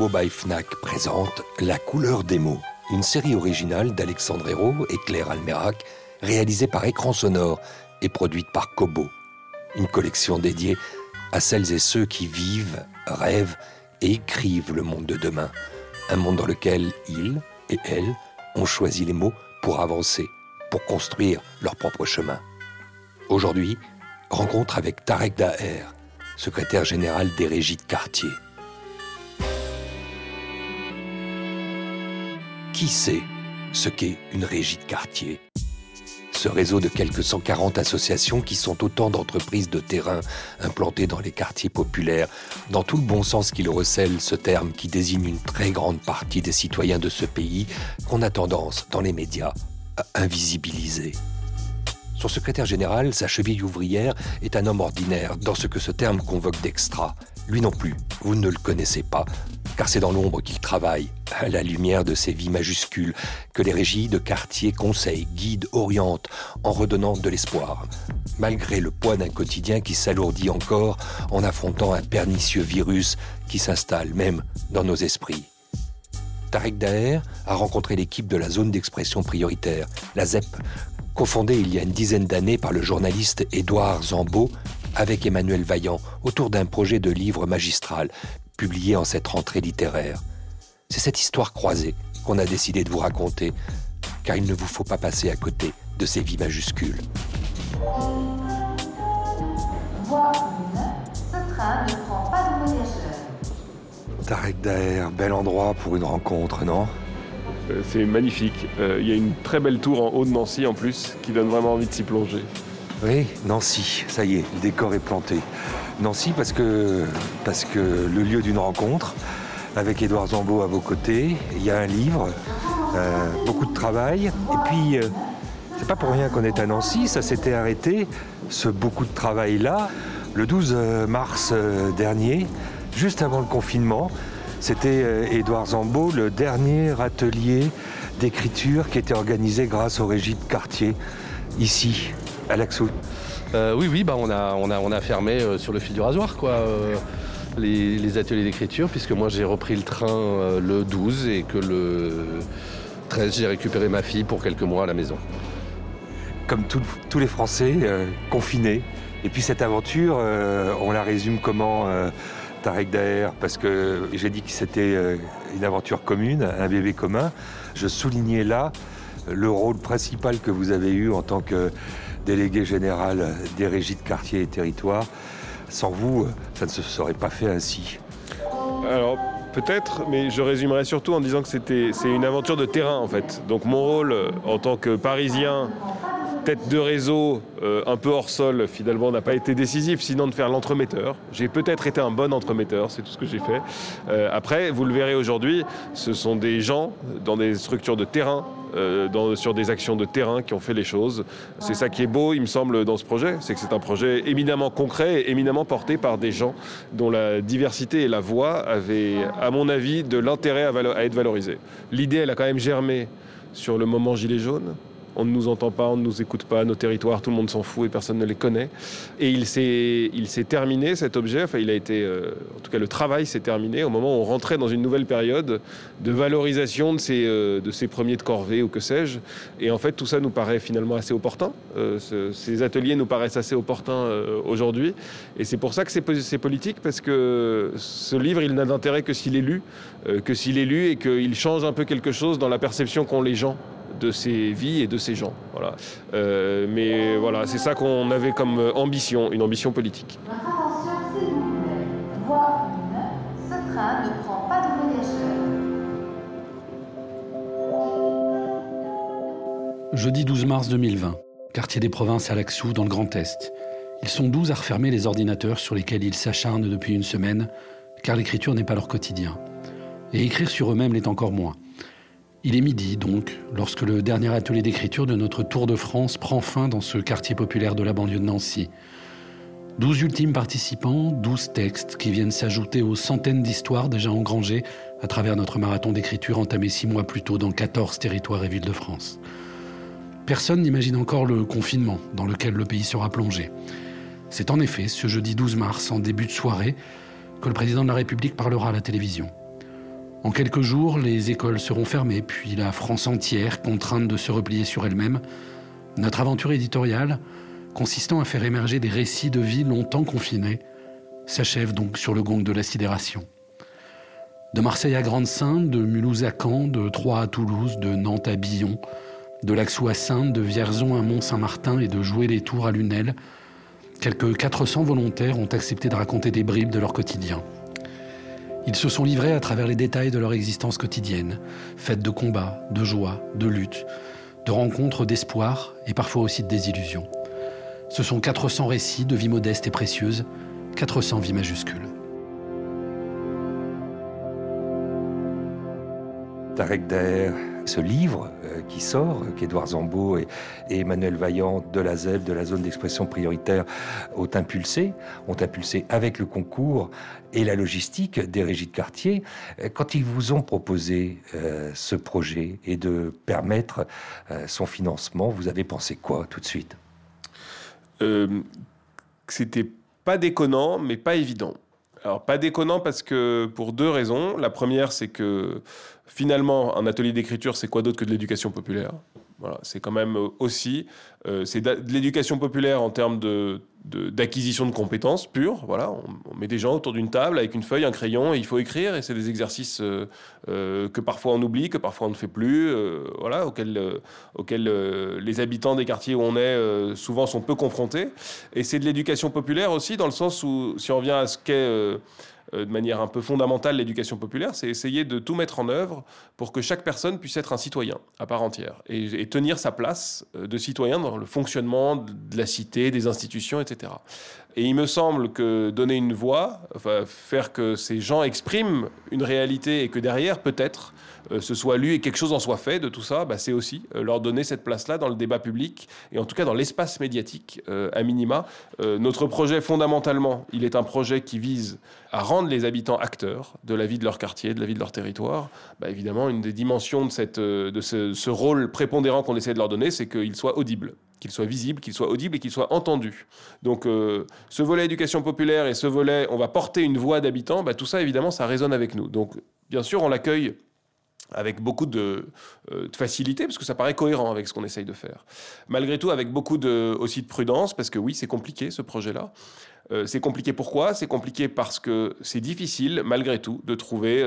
Kobo Fnac présente La couleur des mots, une série originale d'Alexandre Hérault et Claire Almerac, réalisée par Écran Sonore et produite par Kobo. Une collection dédiée à celles et ceux qui vivent, rêvent et écrivent le monde de demain. Un monde dans lequel ils et elles ont choisi les mots pour avancer, pour construire leur propre chemin. Aujourd'hui, rencontre avec Tarek Daher, secrétaire général des régies de quartier. Qui sait ce qu'est une régie de quartier? Ce réseau de quelques 140 associations qui sont autant d'entreprises de terrain implantées dans les quartiers populaires, dans tout le bon sens qu'il recèle ce terme qui désigne une très grande partie des citoyens de ce pays qu'on a tendance, dans les médias, à invisibiliser. Son secrétaire général, sa cheville ouvrière, est un homme ordinaire dans ce que ce terme convoque d'extra. Lui non plus, vous ne le connaissez pas, car c'est dans l'ombre qu'il travaille, à la lumière de ces vies majuscules, que les régies de quartier conseillent, guident, orientent, en redonnant de l'espoir, malgré le poids d'un quotidien qui s'alourdit encore en affrontant un pernicieux virus qui s'installe même dans nos esprits. Tarek Daher a rencontré l'équipe de la zone d'expression prioritaire, la ZEP, cofondée il y a une dizaine d'années par le journaliste Édouard Zambeau avec Emmanuel Vaillant autour d'un projet de livre magistral publié en cette rentrée littéraire. C'est cette histoire croisée qu'on a décidé de vous raconter, car il ne vous faut pas passer à côté de ces vies majuscules. Voie 1, ce train ne prend pas de voyageurs. Tarek Daher, bel endroit pour une rencontre, non? Euh, C'est magnifique. Euh, Il y a une très belle tour en haut de Nancy en plus qui donne vraiment envie de s'y plonger. Oui, Nancy, ça y est, le décor est planté. Nancy parce que, le lieu d'une rencontre, avec Édouard Zambeau à vos côtés, il y a un livre, euh, beaucoup de travail, et puis euh, c'est pas pour rien qu'on est à Nancy, ça s'était arrêté, ce beaucoup de travail-là, le 12 mars euh, dernier, juste avant le confinement. C'était euh, Édouard Zambeau, le dernier atelier d'écriture qui était organisé grâce aux régies de quartier, ici, à Laxou. Euh, oui, oui, bah on, a, on, a, on a fermé euh, sur le fil du rasoir, quoi, euh, les, les ateliers d'écriture, puisque moi j'ai repris le train le 12 et que le 13 j'ai récupéré ma fille pour quelques mois à la maison. comme tout- tous les Français, confinés. Et puis cette aventure, on la résume comment Tarek Daher? Parce que j'ai dit que c'était une aventure commune, un bébé commun. Je soulignais là le rôle principal que vous avez eu en tant que délégué général des régies de quartier et territoire. Sans vous, ça ne se serait pas fait ainsi. Alors peut-être, mais je résumerai surtout en disant que c'était c'est une aventure de terrain en fait. Donc mon rôle euh, en tant que Parisien, tête de réseau, euh, un peu hors sol, finalement n'a pas été décisif, sinon de faire l'entremetteur. J'ai peut-être été un bon entremetteur, c'est tout ce que j'ai fait. Euh, après, vous le verrez aujourd'hui, ce sont des gens dans des structures de terrain. Euh, dans- sur des actions de terrain qui ont fait les choses. C'est ça qui est beau, il me semble, dans ce projet, c'est que c'est un projet éminemment concret et éminemment porté par des gens dont la diversité et la voix avaient, à mon avis, de l'intérêt à, être valorisées. L'idée, elle a quand même germé sur le moment Gilet jaune. On ne nous entend pas, on ne nous écoute pas, nos territoires, tout le monde s'en fout et personne ne les connaît. Et il s'est, terminé cet objet, enfin il a été, euh, en tout cas le travail s'est terminé au moment où on rentrait dans une nouvelle période de valorisation de ces, euh, de ces premiers de corvée ou que sais-je. Et en fait tout ça nous paraît finalement assez opportun. Euh, ce- ces ateliers nous paraissent assez opportuns aujourd'hui. Et c'est pour ça que c'est, c'est politique parce que ce livre il n'a d'intérêt que s'il est lu, que s'il est lu et qu'il change un peu quelque chose dans la perception qu'ont les gens de ces vies et de ces gens. Voilà. Euh, mais voilà, c'est ça qu'on avait comme ambition, une ambition politique. Votre attention, s'il vous plaît. Voie 1, ce train ne prend pas de voyageurs. Jeudi 12 mars 2020, quartier des provinces à Laxou, dans le Grand Est. Ils sont douze à refermer les ordinateurs sur lesquels ils s'acharnent depuis une semaine, car l'écriture n'est pas leur quotidien. Et écrire sur eux-mêmes l'est encore moins. Il est midi, donc, lorsque le dernier atelier d'écriture de notre Tour de France prend fin dans ce quartier populaire de la banlieue de Nancy. Douze ultimes participants, douze textes qui viennent s'ajouter aux centaines d'histoires déjà engrangées à travers notre marathon d'écriture entamé six mois plus tôt dans 14 territoires et villes de France. Personne n'imagine encore le confinement dans lequel le pays sera plongé. C'est en effet ce jeudi 12 mars, en début de soirée, que le président de la République parlera à la télévision. En quelques jours, les écoles seront fermées, puis la France entière contrainte de se replier sur elle-même. Notre aventure éditoriale, consistant à faire émerger des récits de vie longtemps confinés, s'achève donc sur le gong de la sidération. De Marseille à Grande-Sainte, de Mulhouse à Caen, de Troyes à Toulouse, de Nantes à Billon, de Laxou à Sainte, de Vierzon à Mont-Saint-Martin et de Jouer les Tours à Lunel, Quelques 400 volontaires ont accepté de raconter des bribes de leur quotidien. Ils se sont livrés à travers les détails de leur existence quotidienne, faite de combats, de joie, de luttes, de rencontres, d'espoir et parfois aussi de désillusions. Ce sont 400 récits de vie modeste et précieuse, 400 vies majuscules. Tarek ce livre euh, qui sort, qu'Edouard Zambeau et, Emmanuel Vaillant de la ZEL, de la zone d'expression prioritaire, ont impulsé, ont impulsé avec le concours et la logistique des régies de quartier. Euh, quand ils vous ont proposé euh, ce projet et de permettre son financement, vous avez pensé quoi tout de suite? C'était pas déconnant, mais pas évident. Alors, pas déconnant parce que pour deux raisons. La première, c'est que finalement, un atelier d'écriture, c'est quoi d'autre que de l'éducation populaire? Voilà, c'est quand même aussi euh, c'est de l'éducation populaire en termes de, d'acquisition de, compétences pures. Voilà, on, met des gens autour d'une table avec une feuille, un crayon, et il faut écrire. Et c'est des exercices euh, euh, que parfois on oublie, que parfois on ne fait plus, voilà, auxquels, auxquels les habitants des quartiers où on est souvent sont peu confrontés. Et c'est de l'éducation populaire aussi, dans le sens où, si on vient à ce qu'est euh, de manière un peu fondamentale l'éducation populaire, c'est essayer de tout mettre en œuvre pour que chaque personne puisse être un citoyen à part entière et, tenir sa place euh, de citoyen dans le fonctionnement de la cité, des institutions, etc. Et il me semble que donner une voix, faire que ces gens expriment une réalité et que derrière, peut-être, euh, ce soit lu et quelque chose en soit fait de tout ça, bah, c'est aussi leur donner cette place-là dans le débat public et en tout cas dans l'espace médiatique à minima. notre projet, fondamentalement, il est un projet qui vise à rendre les habitants acteurs de la vie de leur quartier, de la vie de leur territoire, bah évidemment, une des dimensions de, cette, euh, de ce, rôle prépondérant qu'on essaie de leur donner, c'est qu'ils soient audibles qu'ils soient visibles, qu'ils soient audibles et qu'ils soient entendus. Donc euh, ce volet éducation populaire et ce volet on va porter une voix d'habitants, bah, tout ça évidemment ça résonne avec nous. Donc bien sûr on l'accueille avec beaucoup de, euh, de, facilité, parce que ça paraît cohérent avec ce qu'on essaye de faire. Malgré tout, avec beaucoup de, aussi de prudence, parce que oui, c'est compliqué ce projet-là. Euh, c'est compliqué pourquoi? C'est compliqué parce que c'est difficile, malgré tout, de trouver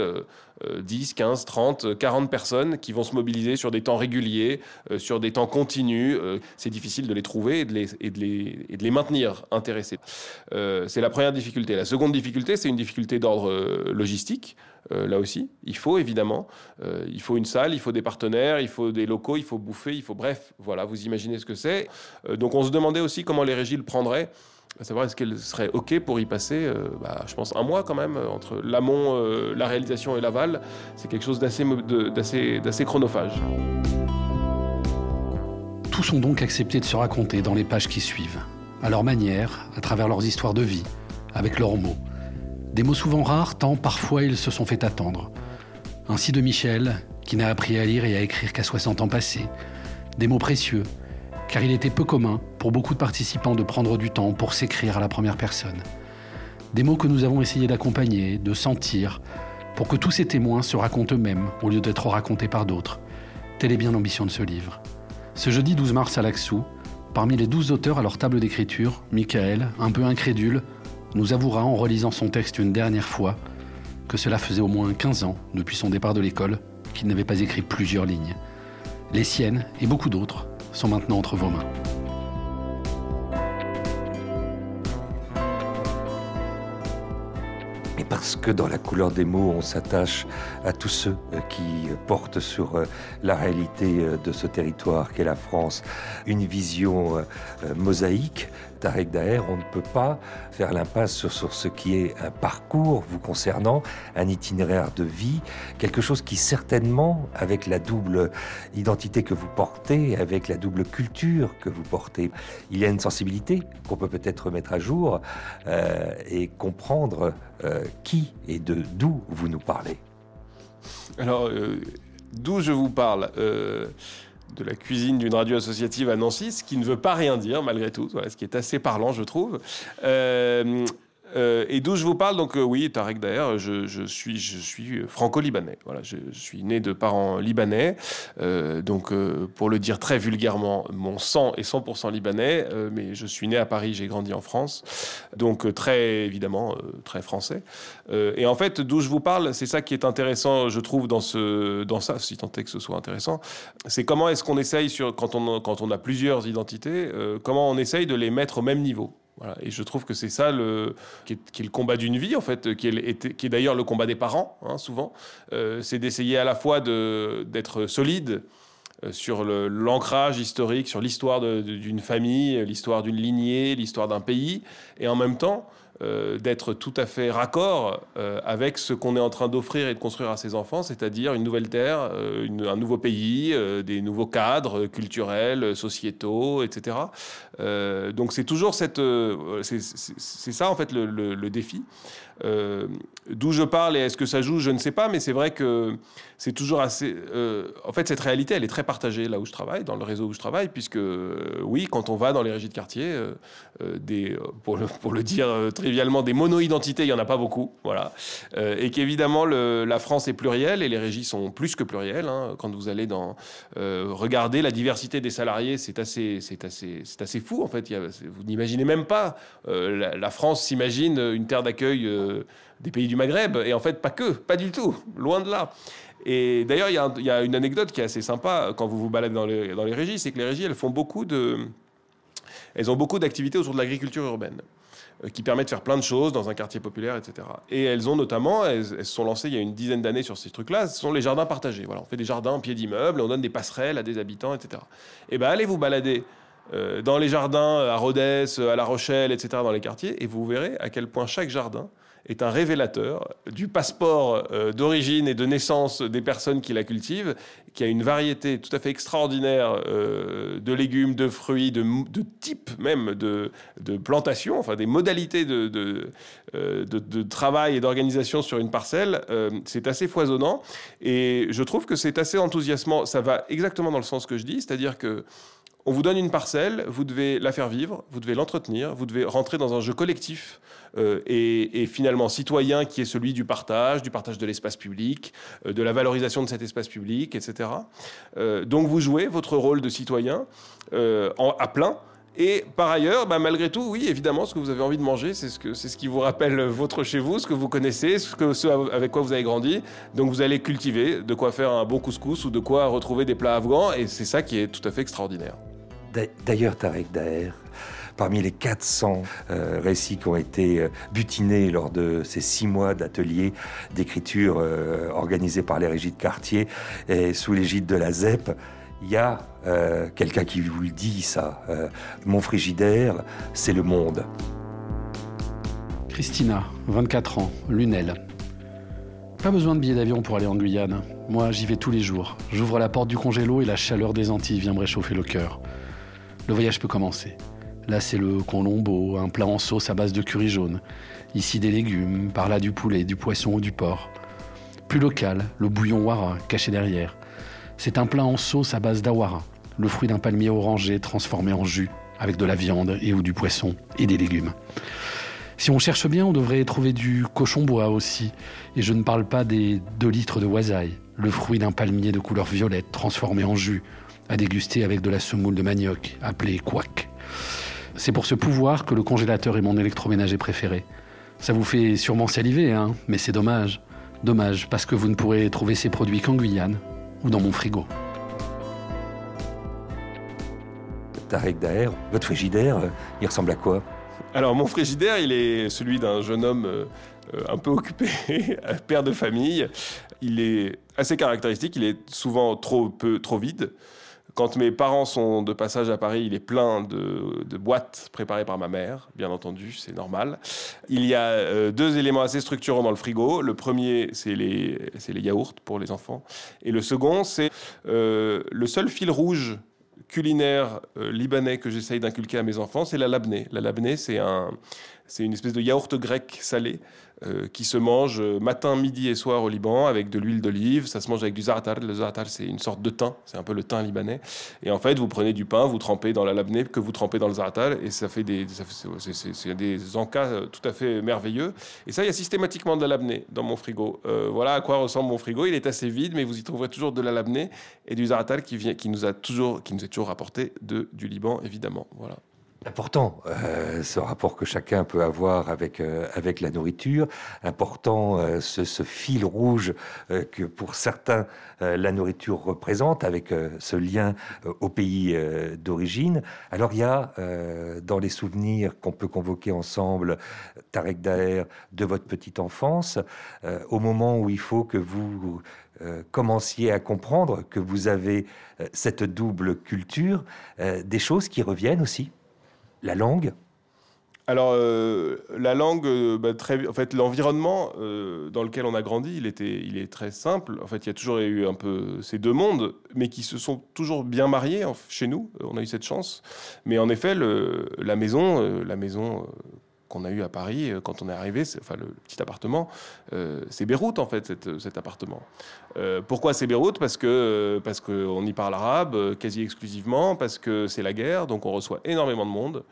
10, 15, 30, 40 personnes qui vont se mobiliser sur des temps réguliers, euh, sur des temps continus. Euh, c'est difficile de les trouver et de les maintenir intéressés. c'est la première difficulté. La seconde difficulté, c'est une difficulté d'ordre logistique. Là aussi, il faut évidemment, il faut une salle, il faut des partenaires, il faut des locaux, il faut bouffer, il faut bref, voilà, vous imaginez ce que c'est. donc on se demandait aussi comment les régies le prendraient à savoir est-ce qu'elle serait OK pour y passer, euh, bah, je pense, un mois quand même, entre l'amont, euh, la réalisation et l'aval. C'est quelque chose d'assez, chronophage. Tous ont donc accepté de se raconter dans les pages qui suivent, à leur manière, à travers leurs histoires de vie, avec leurs mots. Des mots souvent rares, tant parfois ils se sont fait attendre. Ainsi de Michel, qui n'a appris à lire et à écrire qu'à 60 ans passés. Des mots précieux, car il était peu commun pour beaucoup de participants de prendre du temps pour s'écrire à la première personne. Des mots que nous avons essayé d'accompagner, de sentir, pour que tous ces témoins se racontent eux-mêmes au lieu d'être racontés par d'autres. Telle est bien l'ambition de ce livre. Ce jeudi 12 mars à Laxou, parmi les douze auteurs à leur table d'écriture, Michael, un peu incrédule, nous avouera en relisant son texte une dernière fois que cela faisait au moins 15 ans, depuis son départ de l'école, qu'il n'avait pas écrit plusieurs lignes. Les siennes et beaucoup d'autres sont maintenant entre vos mains. Parce que dans la couleur des mots, on s'attache à tous ceux euh, qui portent sur euh, la réalité euh, de ce territoire qu'est la France. Une vision mosaïque, Tarek Daher, on ne peut pas faire l'impasse sur, ce qui est un parcours vous concernant, un itinéraire de vie, quelque chose qui certainement, avec la double identité que vous portez, avec la double culture que vous portez, il y a une sensibilité qu'on peut peut-être mettre à jour et comprendre euh, qui et de d'où vous nous parlez. Alors, euh, d'où je vous parle de la cuisine d'une radio associative à Nancy, ce qui ne veut pas rien dire malgré tout, ce qui est assez parlant, je trouve. Euh, euh, et d'où je vous parle, donc euh, oui, Tarek Daher, je, suis, je suis franco-libanais. Voilà, je, suis né de parents libanais. Euh, donc, pour le dire très vulgairement, mon sang est 100% libanais, mais je suis né à Paris, j'ai grandi en France. Donc, très évidemment, très français. et en fait, d'où je vous parle, c'est ça qui est intéressant, je trouve, dans, ce, dans ça, si tant est que ce soit intéressant. C'est comment est-ce qu'on essaye, quand, on, quand on a plusieurs identités, comment on essaye de les mettre au même niveau. Et je trouve que c'est ça le, qui, est, le combat d'une vie, en fait, qui est, d'ailleurs le combat des parents, hein, souvent. Euh, c'est d'essayer à la fois d'être solide euh, sur l'ancrage historique, sur l'histoire d'une famille, l'histoire d'une lignée, l'histoire d'un pays, et en même temps euh, d'être tout à fait raccord euh, avec ce qu'on est en train d'offrir et de construire à ses enfants, c'est-à-dire une nouvelle terre, euh, un nouveau pays, des nouveaux cadres culturels, sociétaux, etc. donc c'est toujours cette, c'est ça en fait le défi. Euh, d'où je parle et est-ce que ça joue, je ne sais pas, mais c'est vrai que c'est toujours assez. Euh, en fait, cette réalité, elle est très partagée là où je travaille, dans le réseau où je travaille, puisque euh, oui, quand on va dans les régies de quartier, pour, le, dire trivialement, des mono-identités, il n'y en a pas beaucoup, voilà. et qu'évidemment, la France est plurielle et les régies sont plus que plurielles. Hein. Quand vous allez dans regarder la diversité des salariés, c'est assez, c'est assez, c'est assez fou en fait. vous n'imaginez même pas. La, France s'imagine une terre d'accueil des pays du Maghreb. Et en fait, pas que, pas du tout, loin de là. Et d'ailleurs, il y, a une anecdote qui est assez sympa quand vous vous baladez dans les, dans les régies, c'est que les régies, elles font beaucoup de, elles ont beaucoup d'activités autour de l'agriculture urbaine euh, qui permet de faire plein de choses dans un quartier populaire, etc. Et elles ont notamment, elles, se sont lancées il y a une dizaine d'années sur ces trucs-là, ce sont les jardins partagés. Voilà, on fait des jardins en pied d'immeuble, on donne des passerelles à des habitants, etc. Et ben allez vous balader euh, dans les jardins à Rodez, à La Rochelle, etc., dans les quartiers, et vous verrez à quel point chaque jardin est un révélateur du passeport euh, d'origine et de naissance des personnes qui la cultivent, qui a une variété tout à fait extraordinaire euh, de légumes, de fruits, de, types même de, de plantations, enfin des modalités euh, de travail et d'organisation sur une parcelle. c'est assez foisonnant et je trouve que c'est assez enthousiasmant. Ça va exactement dans le sens que je dis, c'est-à-dire que on vous donne une parcelle, vous devez la faire vivre, vous devez l'entretenir, vous devez rentrer dans un jeu collectif euh, et, finalement citoyen qui est celui du partage, du partage de l'espace public, euh, de la valorisation de cet espace public, etc. Euh, donc vous jouez votre rôle de citoyen à plein. Et par ailleurs, bah, malgré tout, oui, évidemment, ce que vous avez envie de manger, c'est ce, qui vous rappelle votre chez vous, ce que vous connaissez, ce, que, ce avec quoi vous avez grandi. Donc vous allez cultiver de quoi faire un bon couscous ou de quoi retrouver des plats afghans, et c'est ça qui est tout à fait extraordinaire. D'ailleurs, Tarek Daher, parmi les 400 euh, récits qui ont été euh, butinés lors de ces six mois d'ateliers d'écriture euh, organisés par les régies de quartier et sous l'égide de la ZEP, il y a quelqu'un qui vous le dit, ça. mon frigidaire, c'est le monde. Christina, 24 ans, Lunel. Pas besoin de billet d'avion pour aller en Guyane. Moi, j'y vais tous les jours. J'ouvre la porte du congélo et la chaleur des Antilles vient me réchauffer le cœur le voyage peut commencer. Là, c'est le colombo, un plat en sauce à base de curry jaune. Ici, des légumes, par là, du poulet, du poisson ou du porc. Plus local, le bouillon wara, caché derrière. C'est un plat en sauce à base d'awara, le fruit d'un palmier orangé transformé en jus, avec de la viande et ou du poisson et des légumes. Si on cherche bien, on devrait trouver du cochon bois aussi. Et je ne parle pas des 2 litres de wasaï, le fruit d'un palmier de couleur violette transformé en jus, à déguster avec de la semoule de manioc, appelée couac. C'est pour ce pouvoir que le congélateur est mon électroménager préféré. Ça vous fait sûrement saliver, hein, mais c'est dommage. Dommage, parce que vous ne pourrez trouver ces produits qu'en Guyane ou dans mon frigo. Tarek Daher, votre frigidaire, il ressemble à quoi? Alors mon frigidaire, il est celui d'un jeune homme euh, un peu occupé, père de famille. Il est assez caractéristique, il est souvent trop peu, trop vide. Quand mes parents sont de passage à Paris, il est plein de, boîtes préparées par ma mère, bien entendu, c'est normal. Il y a euh, deux éléments assez structurants dans le frigo. Le premier, c'est les, yaourts pour les enfants. Et le second, c'est euh, le seul fil rouge culinaire euh, libanais que j'essaye d'inculquer à mes enfants, c'est la labneh. La un, c'est une espèce de yaourt grec salé euh, qui se mange euh, matin, midi et soir au Liban avec de l'huile d'olive. Ça se mange avec du za'atar. Le za'atar, c'est une sorte de thym. C'est un peu le thym libanais. Et en fait, vous prenez du pain, vous trempez dans la labneh que vous trempez dans le za'atar et ça fait des, des encas tout à fait merveilleux. Et ça, il y a systématiquement de la labneh dans mon frigo. voilà à quoi ressemble mon frigo. Il est assez vide, mais vous y trouverez toujours de la labneh et du za'atar qui vient, qui nous qui nous est toujours rapporté de, du Liban, évidemment. Voilà. Important, euh, ce rapport que chacun peut avoir avec, euh, avec la nourriture. Important, euh, ce, fil rouge que pour certains la nourriture représente, avec ce lien au pays d'origine. Alors il y a dans les souvenirs qu'on peut convoquer ensemble, Tarek Daher, de votre petite enfance, au moment où il faut que vous commenciez à comprendre que vous avez cette double culture, des choses qui reviennent aussi. La langue alors, la langue, bah, très, en fait, l'environnement dans lequel on a grandi, il, était, est très simple. En fait, il y a toujours eu un peu ces deux mondes, mais qui se sont toujours bien mariés chez nous. On a eu cette chance. Mais en effet, la maison, la maison qu'on a eu à Paris euh, quand on est arrivé, enfin le petit appartement, euh, c'est Beyrouth en fait cet, appartement. Euh, pourquoi c'est Beyrouth? Parce que parce qu'on y parle arabe quasi exclusivement, parce que c'est la guerre, donc on reçoit énormément de monde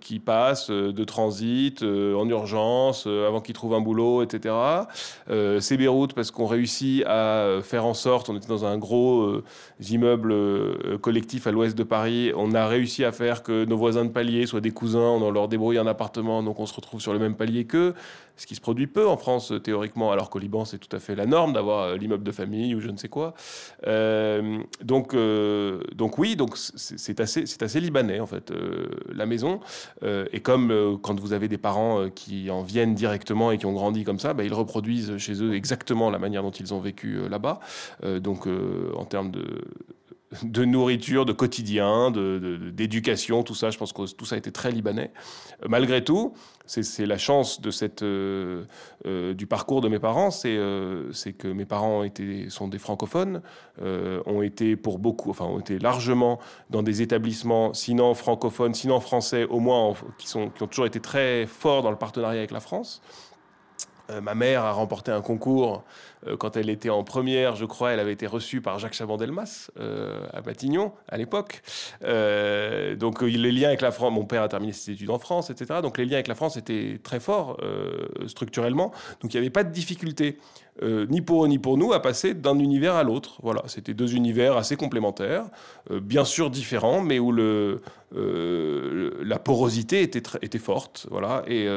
qui passe de transit en urgence avant qu'ils trouvent un boulot, etc. c'est Beyrouth parce qu'on réussit à faire en sorte, on était dans un gros immeuble collectif à l'ouest de Paris, on a réussi à faire que nos voisins de palier soient des cousins, on leur débrouille un appartement, donc on se retrouve sur le même palier qu'eux, ce qui se produit peu en France théoriquement, alors qu'au Liban c'est tout à fait la norme d'avoir euh, l'immeuble de famille ou je ne sais quoi. Euh, donc, euh, donc oui, donc c'est assez, c'est assez libanais en fait la maison. et comme quand vous avez des parents qui en viennent directement et qui ont grandi comme ça, bah, ils reproduisent chez eux exactement la manière dont ils ont vécu là-bas. donc en termes de de nourriture, de quotidien, d'éducation, tout ça. Je pense que tout ça a été très libanais. Euh, malgré tout, c'est la chance de euh, euh, du parcours de mes parents, c'est que mes parents étaient, sont des francophones, ont été pour beaucoup, enfin ont été largement dans des établissements, sinon francophones, sinon français, au moins qui, sont, qui ont toujours été très forts dans le partenariat avec la France. ma mère a remporté un concours euh, quand elle était en première, je crois, elle avait été reçue par Jacques Chaban-Delmas euh, à Matignon à l'époque. Euh, donc les liens avec la France, mon père a terminé ses études en France, etc. Donc les liens avec la France étaient très forts structurellement. Donc il n'y avait pas de difficulté. ni pour eux ni pour nous à passer d'un univers à l'autre. Voilà, c'était deux univers assez complémentaires, bien sûr différents, mais où le, la porosité était, était forte. Voilà, et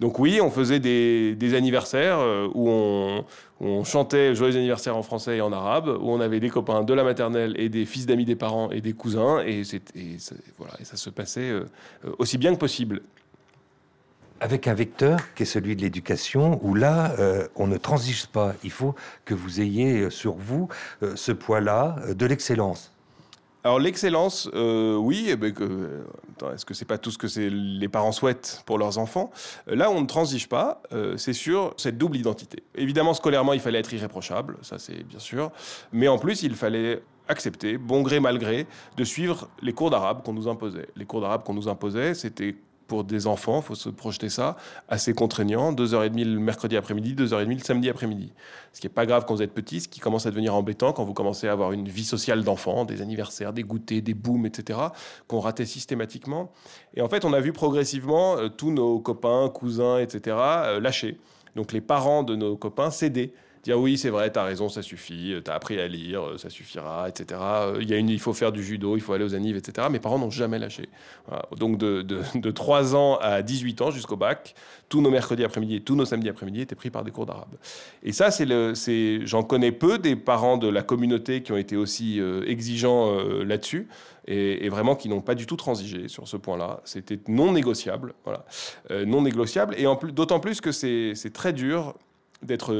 donc oui, on faisait des anniversaires où on, on chantait Joyeux anniversaire en français et en arabe, où on avait des copains de la maternelle et des fils d'amis des parents et des cousins, et, voilà, et ça se passait euh, aussi bien que possible. Avec un vecteur qui est celui de l'éducation, où là, euh, on ne transige pas. Il faut que vous ayez sur vous euh, ce poids-là de l'excellence. Alors l'excellence, euh, oui. Eh ben, est-ce que c'est pas tout ce que les parents souhaitent pour leurs enfants? Là, on ne transige pas. Euh, c'est sur cette double identité. Évidemment, scolairement, il fallait être irréprochable, ça c'est bien sûr. Mais en plus, il fallait accepter, bon gré mal gré, de suivre les cours d'arabe qu'on nous imposait. Les cours d'arabe qu'on nous imposait, c'était pour des enfants, il faut se projeter ça, assez contraignant, 2h30 le mercredi après-midi, 2h30 le samedi après-midi. Ce qui n'est pas grave quand vous êtes petit, ce qui commence à devenir embêtant quand vous commencez à avoir une vie sociale d'enfant, des anniversaires, des goûters, des booms, etc., qu'on ratait systématiquement. Et en fait, on a vu progressivement euh, tous nos copains, cousins, etc., euh, lâcher. Donc les parents de nos copains cédaient dire oui, c'est vrai, tu as raison, ça suffit, tu as appris à lire, ça suffira, etc. Il, y a une, il faut faire du judo, il faut aller aux anives, etc. Mes parents n'ont jamais lâché. Donc de, de, de 3 ans à 18 ans jusqu'au bac, tous nos mercredis après-midi et tous nos samedis après-midi étaient pris par des cours d'arabe. Et ça, c'est j'en connais peu des parents de la communauté qui ont été aussi euh, exigeants euh, là-dessus et, vraiment qui n'ont pas du tout transigé sur ce point-là. C'était non négociable, voilà, euh, non négociable. Et d'autant plus que c'est, c'est très dur d'être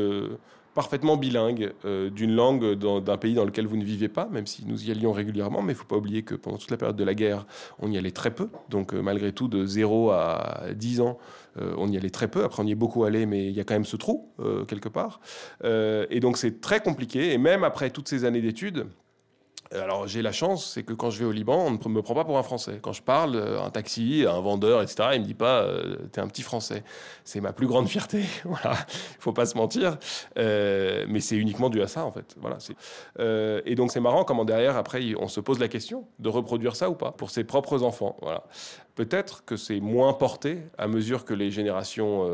parfaitement bilingue euh, d'une langue d'un pays dans lequel vous ne vivez pas, même si nous y allions régulièrement. Mais il ne faut pas oublier que pendant toute la période de la guerre, on y allait très peu. Donc euh, malgré tout, de 0 à 10 ans, euh, on y allait très peu. Après, on y est beaucoup allé, mais il y a quand même ce trou quelque part. et donc c'est très compliqué. Et même après toutes ces années d'études, alors j'ai la chance, c'est que quand je vais au Liban, on ne me prend pas pour un Français. Quand je parle, euh, un taxi, un vendeur, etc., il me dit pas euh, t'es un petit Français. C'est ma plus grande fierté. voilà, il faut pas se mentir. Euh, mais c'est uniquement dû à ça en fait. Voilà. et donc c'est marrant comment derrière après on se pose la question de reproduire ça ou pas pour ses propres enfants. Voilà. Peut-être que c'est moins porté à mesure que les générations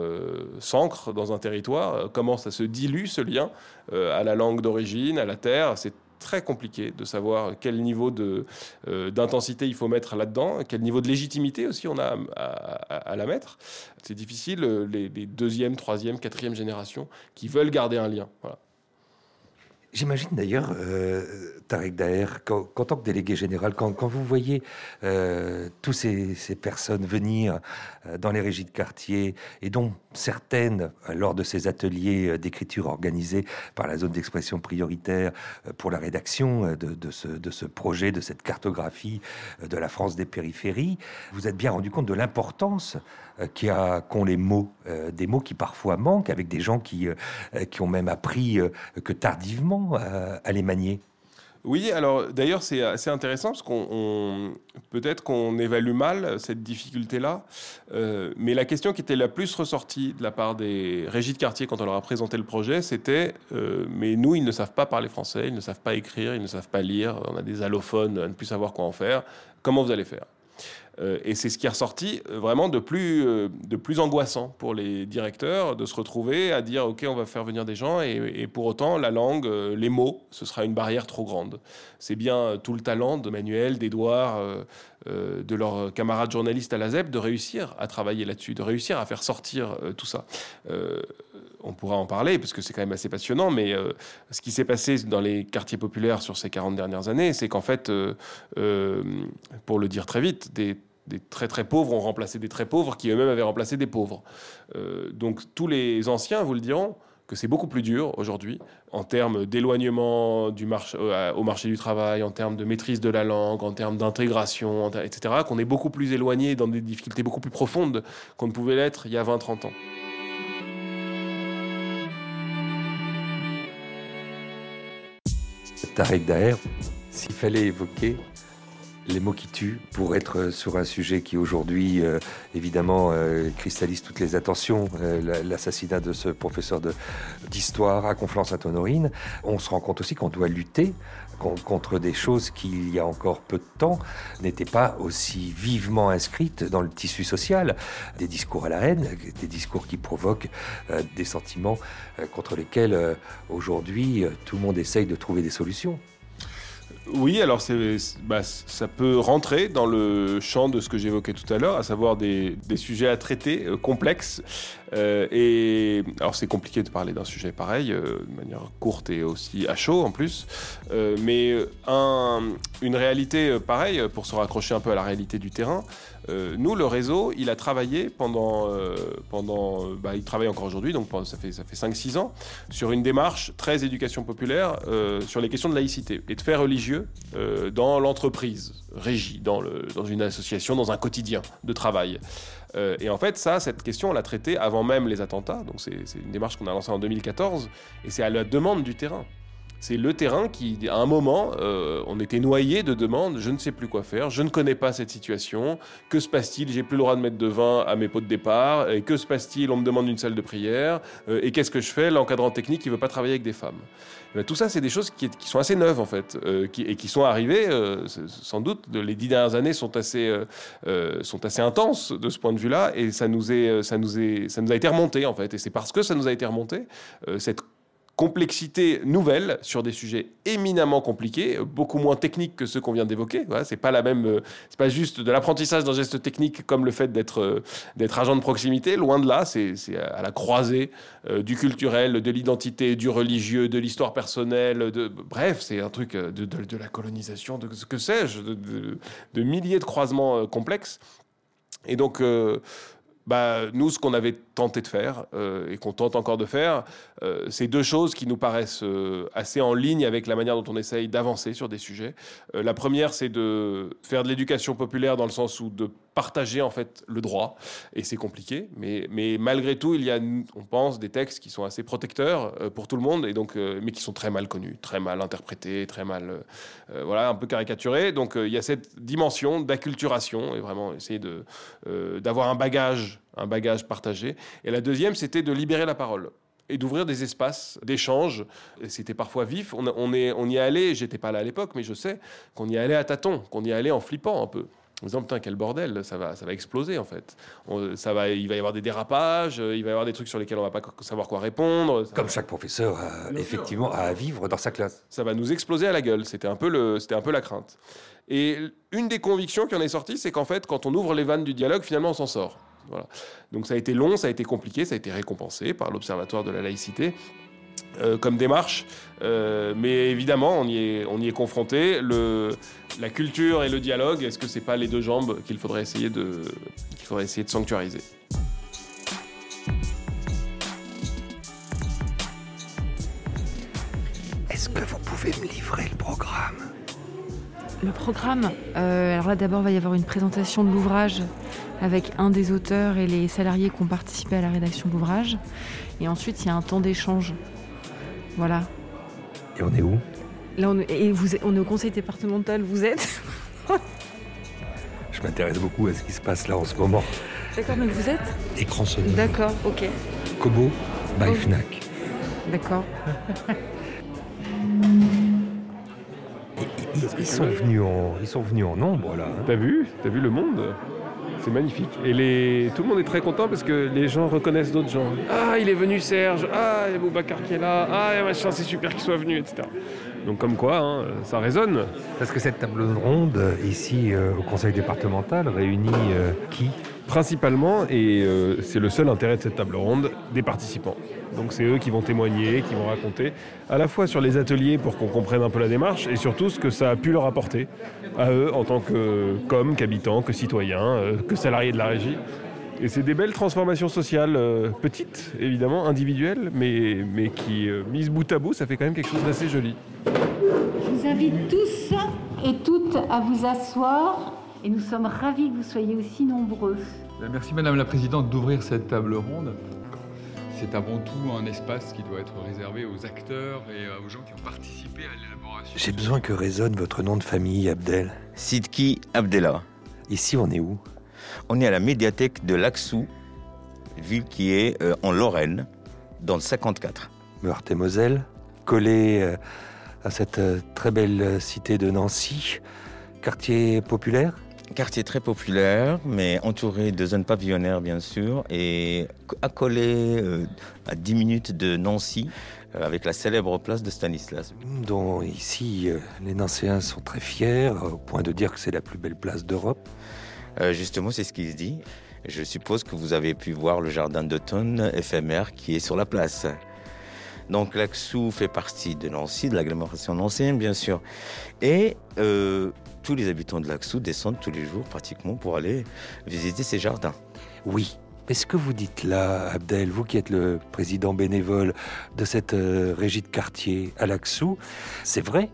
s'ancrent dans un territoire, commence à se diluer ce lien à la langue d'origine, à la terre. C'est très compliqué de savoir quel niveau euh, d'intensité il faut mettre là-dedans, quel niveau de légitimité aussi on a à, la mettre. C'est difficile, les, les, deuxième, troisième, quatrième générations qui veulent garder un lien. J'imagine d'ailleurs, euh, Tarek Daher, qu'en tant que délégué général, quand, vous voyez euh, toutes ces, personnes venir euh, dans les régies de quartier, et dont certaines, lors de ces ateliers d'écriture organisés par la zone d'expression prioritaire pour la rédaction de, ce, projet, de cette cartographie de la France des périphéries, vous êtes bien rendu compte de l'importance qu'ont les mots, des mots qui parfois manquent, avec des gens qui, qui ont même appris que tardivement à, les manier oui, alors d'ailleurs c'est assez intéressant parce qu'on peut-être qu'on évalue mal cette difficulté-là, euh, mais la question qui était la plus ressortie de la part des régies de quartier quand on leur a présenté le projet, c'était euh, mais nous ils ne savent pas parler français, ils ne savent pas écrire, ils ne savent pas lire, on a des allophones à ne plus savoir quoi en faire. Comment vous allez faire? euh, et c'est ce qui est ressorti euh, vraiment de plus, euh, de plus angoissant pour les directeurs de se retrouver à dire ok on va faire venir des gens et, pour autant la langue, les mots, ce sera une barrière trop grande. C'est bien tout le talent de Manuel, d'Edouard, de leurs camarades journalistes à la ZEP de réussir à travailler là-dessus, de réussir à faire sortir tout ça on pourra en parler parce que c'est quand même assez passionnant, mais ce qui s'est passé dans les quartiers populaires sur ces 40 dernières années, c'est qu'en fait, pour le dire très vite, des des très très pauvres ont remplacé des très pauvres qui eux-mêmes avaient remplacé des pauvres. Euh, donc tous les anciens vous le diront que c'est beaucoup plus dur aujourd'hui en termes d'éloignement euh, au marché du travail, en termes de maîtrise de la langue, en termes d'intégration, etc., qu'on est beaucoup plus éloigné dans des difficultés beaucoup plus profondes qu'on ne pouvait l'être il y a 20-30 ans. Daher, s'il fallait évoquer les mots qui tuent pour être sur un sujet qui aujourd'hui, euh, évidemment, euh, cristallise toutes les attentions, euh, l'assassinat de ce professeur d'histoire à Conflans-Sainte-Honorine. On se rend compte aussi qu'on doit lutter contre des choses qui, il y a encore peu de temps, n'étaient pas aussi vivement inscrites dans le tissu social. Des discours à la haine, des discours qui provoquent des sentiments contre lesquels aujourd'hui tout le monde essaye de trouver des solutions. Oui, alors bah, ça peut rentrer dans le champ de ce que j'évoquais tout à l'heure, à savoir des, sujets à traiter euh, complexes. Euh, et alors c'est compliqué de parler d'un sujet pareil, euh, de manière courte et aussi à chaud en plus. mais une réalité pareille, pour se raccrocher un peu à la réalité du terrain, nous, le réseau, il a travaillé pendant, pendant bah, il travaille encore aujourd'hui, donc ça fait, ça fait 5-6 ans, sur une démarche très éducation populaire sur les questions de laïcité et de fait religieux euh, dans l'entreprise, régie, dans, le, dans une association, dans un quotidien de travail. Euh, et en fait, ça, cette question, on l'a traitée avant même les attentats. Donc c'est une démarche qu'on a lancée en 2014, et c'est à la demande du terrain. C'est le terrain qui, à un moment, euh, on était noyé de demandes, je ne sais plus quoi faire, je ne connais pas cette situation, que se passe-t-il J'ai plus le droit de mettre de vin à mes pots de départ, et que se passe-t-il On me demande une salle de prière, et qu'est-ce que je fais L'encadrant technique, il veut pas travailler avec des femmes. Euh, tout ça, c'est des choses qui, sont assez neuves en fait, euh, et qui sont arrivées, euh, sans doute, les dix dernières années sont assez, sont assez intenses de ce point de vue-là, et ça nous, est, ça, nous est, ça nous a été remonté en fait. Et c'est parce que ça nous a été remonté, cette complexité nouvelle sur des sujets éminemment compliqués, beaucoup moins techniques que ceux qu'on vient d'évoquer. Voilà, c'est pas la même, euh, c'est pas juste de l'apprentissage d'un geste technique comme le fait d'être euh, d'être agent de proximité. Loin de là, c'est à la croisée euh, du culturel, de l'identité, du religieux, de l'histoire personnelle. De, bref, c'est un truc de, de, la colonisation, de ce que sais-je, de, milliers de croisements complexes. Et donc bah, nous, ce qu'on avait tenté de faire euh, et qu'on tente encore de faire, euh, c'est deux choses qui nous paraissent euh, assez en ligne avec la manière dont on essaye d'avancer sur des sujets. la première, c'est de faire de l'éducation populaire dans le sens où de partager en fait le droit, et c'est compliqué, mais, mais malgré tout, il y a, on pense, des textes qui sont assez protecteurs pour tout le monde, et donc, mais qui sont très mal connus, très mal interprétés, très mal, voilà, un peu caricaturés. Donc, il y a cette dimension d'acculturation et vraiment essayer de d'avoir un bagage un bagage partagé. Et la deuxième, c'était de libérer la parole et d'ouvrir des espaces d'échange. C'était parfois vif. On, on, est, on y allait, j'étais pas là à l'époque, mais je sais qu'on y allait à tâtons, qu'on y allait en flippant un peu. En disant, putain, quel bordel, ça va, ça va exploser en fait. ça va, il va y avoir des dérapages, il va y avoir des trucs sur lesquels on va pas savoir quoi répondre. Comme chaque professeur a effectivement à vivre dans sa classe. Ça va nous exploser à la gueule. C'était un peu, le, c'était un peu la crainte. Et une des convictions qui en est sortie, c'est qu'en fait, quand on ouvre les vannes du dialogue, finalement, on s'en sort. Donc ça a été long, ça a été compliqué, ça a été récompensé par l'Observatoire de la laïcité. Euh, comme démarche, euh, mais évidemment, on y est, on y est confronté. Le, la culture et le dialogue, est-ce que c'est pas les deux jambes qu'il faudrait essayer de, qu'il faudrait essayer de sanctuariser? Est-ce que vous pouvez me livrer le programme? Le programme euh, Alors là, d'abord, il va y avoir une présentation de l'ouvrage avec un des auteurs et les salariés qui ont participé à la rédaction de l'ouvrage. Et ensuite, il y a un temps d'échange. Voilà. Et on est où? Là, on est, et vous, on est au conseil départemental, vous êtes? Je m'intéresse beaucoup à ce qui se passe là en ce moment. D'accord, mais vous êtes? Écran sonore. D'accord, ok. Kobo by Oh. Fnac. D'accord. Ils, ils sont venus en, ils sont venus en nombre là. hein. T'as vu? T'as vu le monde? C'est magnifique. Et les... tout le monde est très content parce que les gens reconnaissent d'autres gens. Ah, il est venu Serge. Ah, il y a Boubacar qui est là. Ah, machin, c'est super qu'il soit venu, etc. Donc comme quoi, hein, ça résonne. Parce que cette table ronde ici euh, au conseil départemental réunit euh, qui? Principalement, et euh, c'est le seul intérêt de cette table ronde, des participants. Donc c'est eux qui vont témoigner, qui vont raconter, à la fois sur les ateliers pour qu'on comprenne un peu la démarche, et surtout ce que ça a pu leur apporter à eux en tant que qu'habitants, que citoyens, euh, que salariés de la régie. Et c'est des belles transformations sociales, euh, petites évidemment, individuelles, mais, mais qui, euh, mises bout à bout, ça fait quand même quelque chose d'assez joli. Je vous invite tous et toutes à vous asseoir et nous sommes ravis que vous soyez aussi nombreux. Ben, Merci Madame la Présidente d'ouvrir cette table ronde. C'est avant tout un espace qui doit être réservé aux acteurs et aux gens qui ont participé à l'élaboration. J'ai besoin que résonne votre nom de famille, Abdel. Sidki Abdella. Ici, on est où? On est à la médiathèque de Laxou, ville qui est euh, en Lorraine, dans le 54. Meurthe-et-Moselle, collé euh, à cette euh, très belle cité de Nancy, quartier populaire? Quartier très populaire, mais entouré de zones pavillonnaires, bien sûr, et accolé euh, à 10 minutes de Nancy, euh, avec la célèbre place de Stanislas. dont ici euh, les Nancéens sont très fiers, au point de dire que c'est la plus belle place d'Europe. Euh, justement, c'est ce qui se dit. Je suppose que vous avez pu voir le jardin d'automne éphémère qui est sur la place. Donc Laxou fait partie de Nancy, de l'agglomération nancéenne, bien sûr. Et euh, tous les habitants de Laxou descendent tous les jours pratiquement pour aller visiter ces jardins. Oui. Mais ce que vous dites là, Abdel, vous qui êtes le président bénévole de cette euh, régie de quartier à Laxou, c'est vrai.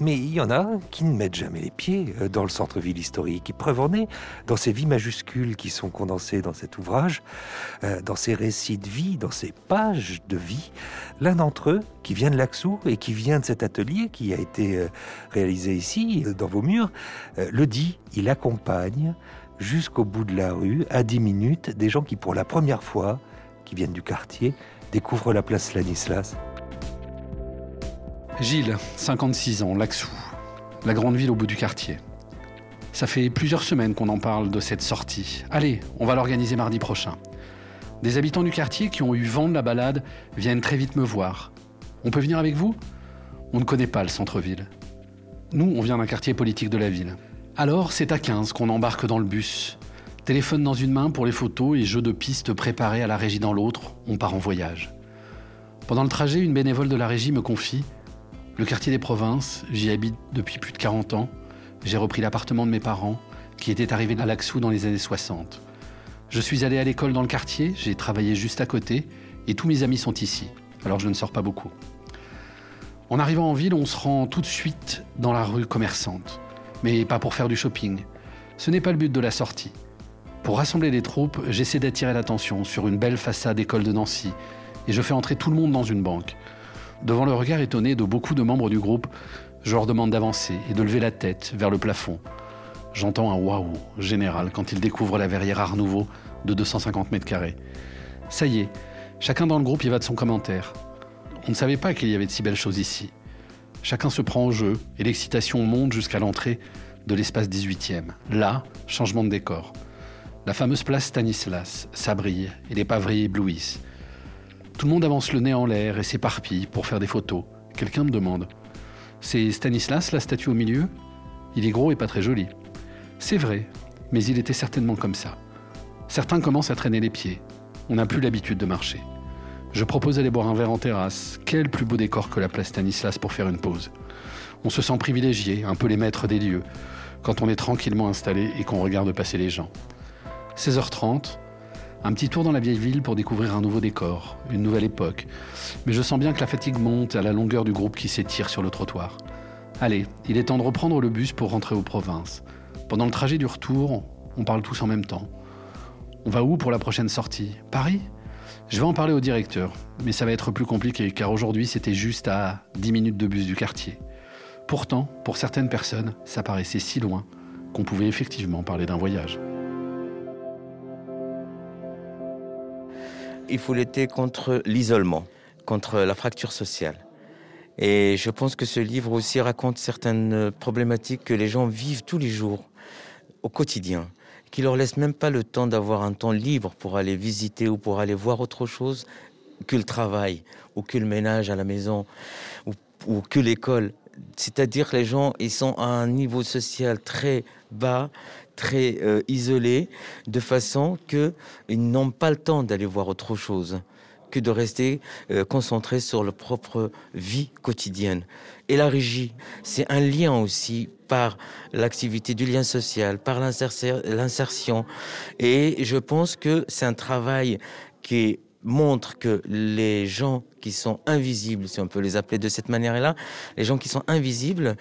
Mais il y en a qui ne mettent jamais les pieds euh, dans le centre-ville historique. Et preuve en est, dans ces vies majuscules qui sont condensées dans cet ouvrage, euh, dans ces récits de vie, dans ces pages de vie, l'un d'entre eux, qui vient de Laxou et qui vient de cet atelier qui a été euh, réalisé ici, dans vos murs, le dit, il accompagne jusqu'au bout de la rue, à 10 minutes, des gens qui, pour la première fois, qui viennent du quartier, découvrent la place Stanislas. Gilles, 56 ans, Laxou, la grande ville au bout du quartier. Ça fait plusieurs semaines qu'on en parle de cette sortie. Allez, on va l'organiser mardi prochain. Des habitants du quartier qui ont eu vent de la balade viennent très vite me voir. On peut venir avec vous? On ne connaît pas le centre-ville. Nous, on vient d'un quartier politique de la ville. Alors, c'est à 15 qu'on embarque dans le bus. Téléphone dans une main pour les photos et jeu de piste préparés à la régie dans l'autre, on part en voyage. Pendant le trajet, une bénévole de la régie me confie Le quartier des provinces, j'y habite depuis plus de 40 ans. J'ai repris l'appartement de mes parents, qui étaient arrivés à Laxou dans les années 60. Je suis allé à l'école dans le quartier, j'ai travaillé juste à côté, et tous mes amis sont ici, alors je ne sors pas beaucoup. En arrivant en ville, on se rend tout de suite dans la rue commerçante, mais pas pour faire du shopping. Ce n'est pas le but de la sortie. Pour rassembler les troupes, j'essaie d'attirer l'attention sur une belle façade école de Nancy, et je fais entrer tout le monde dans une banque. Devant le regard étonné de beaucoup de membres du groupe, je leur demande d'avancer et de lever la tête vers le plafond. J'entends un waouh général quand ils découvrent la verrière Art Nouveau de 250 mètres carrés. Ça y est, chacun dans le groupe y va de son commentaire. On ne savait pas qu'il y avait de si belles choses ici. Chacun se prend au jeu et l'excitation monte jusqu'à l'entrée de l'espace 18e. Là, changement de décor. La fameuse place Stanislas, ça brille et les paveries éblouissent. Tout le monde avance le nez en l'air et s'éparpille pour faire des photos. Quelqu'un me demande C'est Stanislas, la statue au milieu? Il est gros et pas très joli. C'est vrai, mais il était certainement comme ça. Certains commencent à traîner les pieds. On n'a plus l'habitude de marcher. Je propose d'aller boire un verre en terrasse. Quel plus beau décor que la place Stanislas pour faire une pause. On se sent privilégié, un peu les maîtres des lieux, quand on est tranquillement installé et qu'on regarde passer les gens. 16h30, un petit tour dans la vieille ville pour découvrir un nouveau décor, une nouvelle époque. Mais je sens bien que la fatigue monte à la longueur du groupe qui s'étire sur le trottoir. Allez, il est temps de reprendre le bus pour rentrer aux provinces. Pendant le trajet du retour, on parle tous en même temps. On va où pour la prochaine sortie? Paris? Je vais en parler au directeur, mais ça va être plus compliqué car aujourd'hui c'était juste à 10 minutes de bus du quartier. Pourtant, pour certaines personnes, ça paraissait si loin qu'on pouvait effectivement parler d'un voyage. Il faut lutter contre l'isolement, contre la fracture sociale. Et je pense que ce livre aussi raconte certaines problématiques que les gens vivent tous les jours au quotidien, qui leur laisse même pas le temps d'avoir un temps libre pour aller visiter ou pour aller voir autre chose que le travail ou que le ménage à la maison ou, que l'école. C'est-à-dire que les gens, ils sont à un niveau social très bas, très euh, isolé, de façon qu'ils n'ont pas le temps d'aller voir autre chose que de rester euh, concentrés sur leur propre vie quotidienne. Et la régie, c'est un lien aussi par l'activité du lien social, par l'insertion. Et je pense que c'est un travail qui montre que les gens qui sont invisibles, si on peut les appeler de cette manière-là, les gens qui sont invisibles,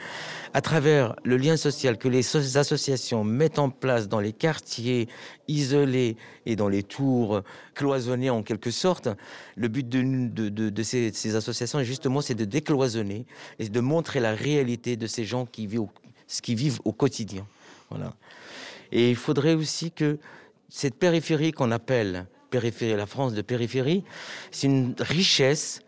à travers le lien social que les associations mettent en place dans les quartiers isolés et dans les tours cloisonnés en quelque sorte, le but de, ces, associations, justement, c'est de décloisonner et de montrer la réalité de ces gens qui vivent au, qui vivent au quotidien. Voilà. Et il faudrait aussi que cette périphérie qu'on appelle périphérie, la France de périphérie, c'est une richesse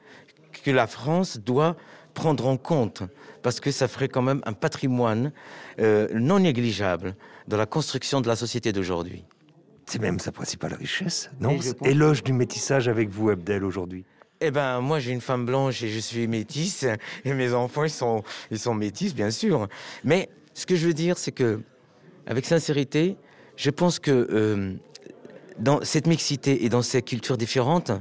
que la France doit prendre en compte parce que ça ferait quand même un patrimoine euh, non négligeable dans la construction de la société d'aujourd'hui. C'est même sa principale richesse, non Éloge du métissage avec vous, Abdel, aujourd'hui. Eh ben, moi, j'ai une femme blanche et je suis métisse, et mes enfants, ils sont, ils sont métis, bien sûr. Mais ce que je veux dire, c'est que, avec sincérité, je pense que euh, dans cette mixité et dans ces cultures différentes,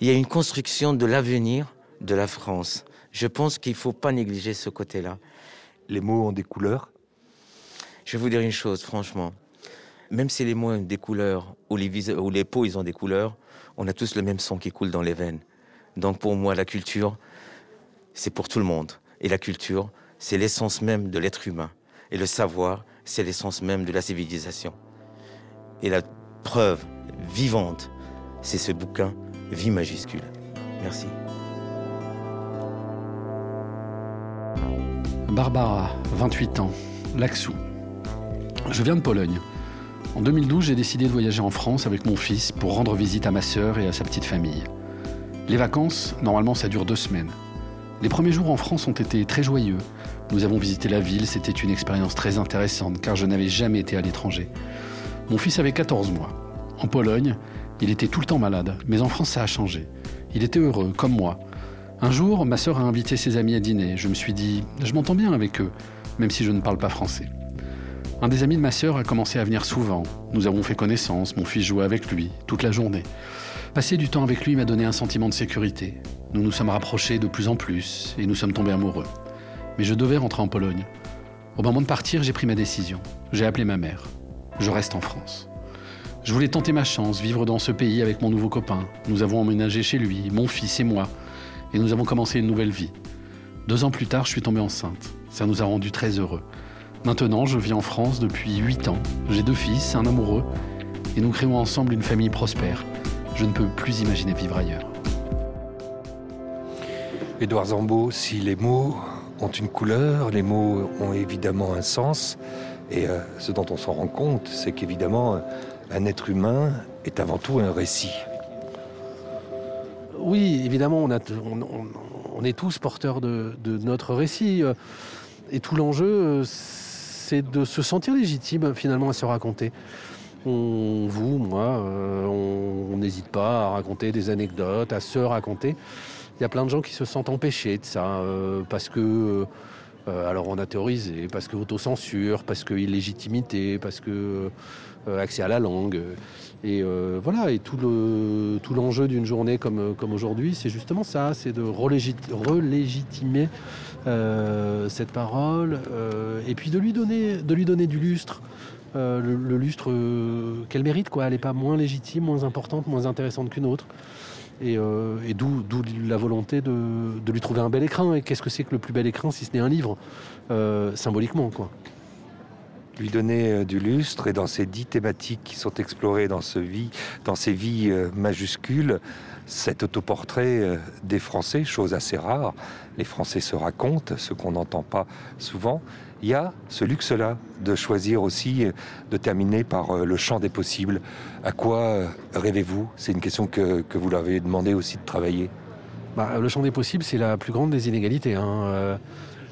il y a une construction de l'avenir de la France. Je pense qu'il ne faut pas négliger ce côté-là. Les mots ont des couleurs Je vais vous dire une chose, franchement. Même si les mots ont des couleurs, ou les, ou les peaux ils ont des couleurs, on a tous le même sang qui coule dans les veines. Donc pour moi, la culture, c'est pour tout le monde. Et la culture, c'est l'essence même de l'être humain. Et le savoir, c'est l'essence même de la civilisation. Et la preuve vivante, c'est ce bouquin Vie majuscule. Merci. Barbara, 28 ans, Laxou. Je viens de Pologne. En 2012, j'ai décidé de voyager en France avec mon fils pour rendre visite à ma sœur et à sa petite famille. Les vacances, normalement, ça dure deux semaines. Les premiers jours en France ont été très joyeux. Nous avons visité la ville, c'était une expérience très intéressante car je n'avais jamais été à l'étranger. Mon fils avait 14 mois. En Pologne, il était tout le temps malade, mais en France ça a changé. Il était heureux, comme moi. Un jour, ma sœur a invité ses amis à dîner. Je me suis dit, je m'entends bien avec eux, même si je ne parle pas français. Un des amis de ma sœur a commencé à venir souvent. Nous avons fait connaissance, mon fils jouait avec lui toute la journée. Passer du temps avec lui m'a donné un sentiment de sécurité. Nous nous sommes rapprochés de plus en plus et nous sommes tombés amoureux. Mais je devais rentrer en Pologne. Au moment de partir, j'ai pris ma décision. J'ai appelé ma mère. Je reste en France. Je voulais tenter ma chance, vivre dans ce pays avec mon nouveau copain. Nous avons emménagé chez lui, mon fils et moi, et nous avons commencé une nouvelle vie. Deux ans plus tard, je suis tombée enceinte. Ça nous a rendus très heureux. Maintenant, je vis en France depuis huit ans. J'ai deux fils, un amoureux, et nous créons ensemble une famille prospère. Je ne peux plus imaginer vivre ailleurs. Édouard Zambeau, si les mots ont une couleur, les mots ont évidemment un sens, et euh, ce dont on s'en rend compte, c'est qu'évidemment, un être humain est avant tout un récit. Oui, évidemment, on, est tous porteurs de, notre récit. Euh, et tout l'enjeu, euh, c'est de se sentir légitime finalement à se raconter. On, vous, moi, on n'hésite pas à raconter des anecdotes, à se raconter. Il y a plein de gens qui se sentent empêchés de ça, parce que alors on a théorisé, parce que autocensure, parce que illégitimité, parce que euh, accès à la langue. Et euh, voilà, et tout, le, l'enjeu d'une journée comme, aujourd'hui, c'est justement ça, c'est de relégitimer cette parole et puis de lui donner, de lui donner du lustre. le, lustre qu'elle mérite, quoi. Elle n'est pas moins légitime, moins importante, moins intéressante qu'une autre. Et, d'où, la volonté de, lui trouver un bel écran. Et qu'est-ce que c'est que le plus bel écran si ce n'est un livre, symboliquement, quoi? Lui donner euh, du lustre et dans ces dix thématiques qui sont explorées dans, ce vie, dans ces vies euh, majuscules, cet autoportrait euh, des Français, chose assez rare, les Français se racontent, ce qu'on n'entend pas souvent, il y a ce luxe-là de choisir aussi de terminer par le champ des possibles. À quoi rêvez-vous? C'est une question que, vous leur avez demandé aussi de travailler. Bah, le champ des possibles, c'est la plus grande des inégalités. Hein.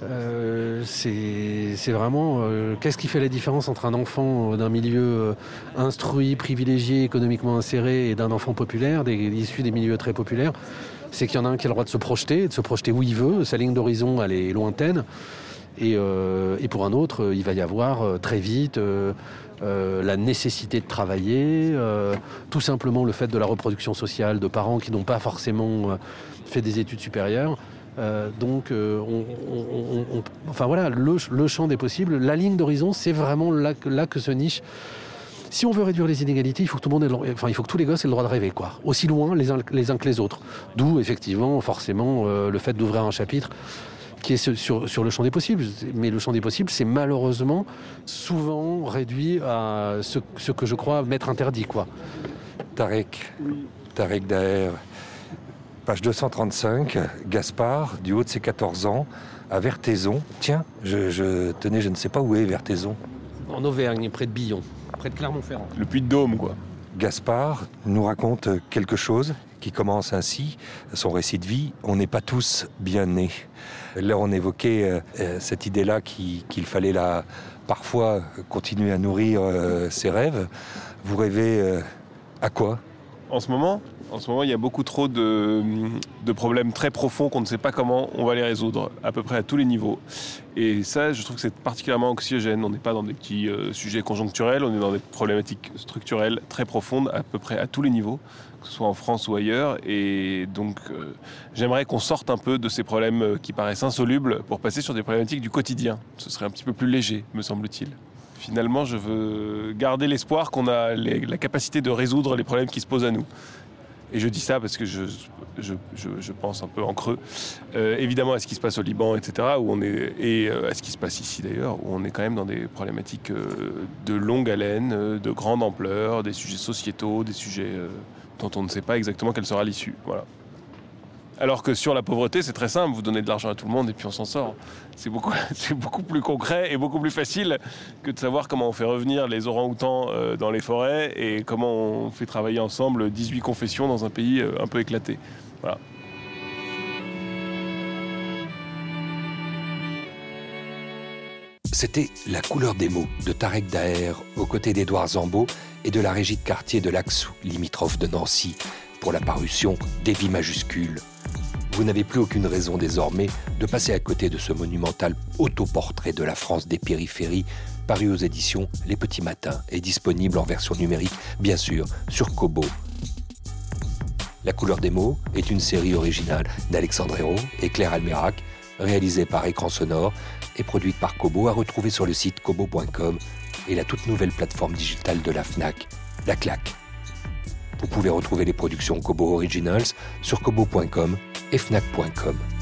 Euh, c'est vraiment euh, qu'est-ce qui fait la différence entre un enfant euh, d'un milieu instruit, privilégié, économiquement inséré et d'un enfant populaire, issu des milieux très populaires? C'est qu'il y en a un qui a le droit de se projeter, de se projeter où il veut, sa ligne d'horizon elle est lointaine. Et, pour un autre, il va y avoir très vite la nécessité de travailler, tout simplement le fait de la reproduction sociale de parents qui n'ont pas forcément fait des études supérieures. Euh, donc, euh, enfin voilà, le, champ des possibles, la ligne d'horizon, c'est vraiment là, que se niche. Si on veut réduire les inégalités, il faut que tout le monde, enfin, il faut que tous les gosses aient le droit de rêver, quoi. Aussi loin les uns, que les autres. D'où effectivement, forcément, euh, le fait d'ouvrir un chapitre qui est sur, le champ des possibles. Mais le champ des possibles, c'est malheureusement souvent réduit à ce, que je crois m'être interdit, quoi. Tarek, Tarek Daher, Page 235, Gaspard, du haut de ses 14 ans, à Vertaison. Tiens, je, tenais, je ne sais pas où est Vertaison. En Auvergne, près de Billon, près de Clermont-Ferrand. Le Puy de Dôme, quoi. Gaspard nous raconte quelque chose qui commence ainsi, son récit de vie. On n'est pas tous bien nés. Là, on évoquait euh, euh, cette idée-là qu'il fallait là, parfois continuer à nourrir euh, ses rêves. Vous rêvez à quoi? En ce moment? En ce moment, il y a beaucoup trop de, problèmes très profonds qu'on ne sait pas comment on va les résoudre, à peu près à tous les niveaux. Et ça, je trouve que c'est particulièrement anxiogène. On n'est pas dans des petits euh, sujets conjoncturels, on est dans des problématiques structurelles très profondes, à peu près à tous les niveaux, que ce soit en France ou ailleurs. Et donc, euh, j'aimerais qu'on sorte un peu de ces problèmes euh, qui paraissent insolubles pour passer sur des problématiques du quotidien. Ce serait un petit peu plus léger, me semble-t-il finalement, je veux garder l'espoir qu'on a la capacité de résoudre les problèmes qui se posent à nous. Et je dis ça parce que je, je, pense un peu en creux, euh, évidemment à ce qui se passe au Liban, etc., où on est, et euh, à ce qui se passe ici d'ailleurs, où on est quand même dans des problématiques euh, de longue haleine, de grande ampleur, des sujets sociétaux, des sujets dont on ne sait pas exactement quelle sera l'issue. Voilà. Alors que sur la pauvreté, c'est très simple, vous donnez de l'argent à tout le monde et puis on s'en sort. C'est beaucoup, plus concret et beaucoup plus facile que de savoir comment on fait revenir les orang-outans euh, dans les forêts et comment on fait travailler ensemble 18 confessions dans un pays euh, un peu éclaté. Voilà. C'était La couleur des mots de Tarek Daher aux côtés d'Édouard Zambeau et de la régie de quartier de l'Axou, limitrophe de Nancy, pour la parution Des vies majuscules vous n'avez plus aucune raison désormais de passer à côté de ce monumental autoportrait de la France des périphéries, paru aux éditions Les Petits Matins et disponible en version numérique, bien sûr, sur Kobo. La couleur des mots est une série originale d'Alexandre Hérault et Claire Almerac, réalisée par Écran Sonore et produite par Kobo, à retrouver sur le site kobo.com et la toute nouvelle plateforme digitale de la FNAC, la claque. Vous pouvez retrouver les productions Kobo Originals sur kobo.com fnac.com.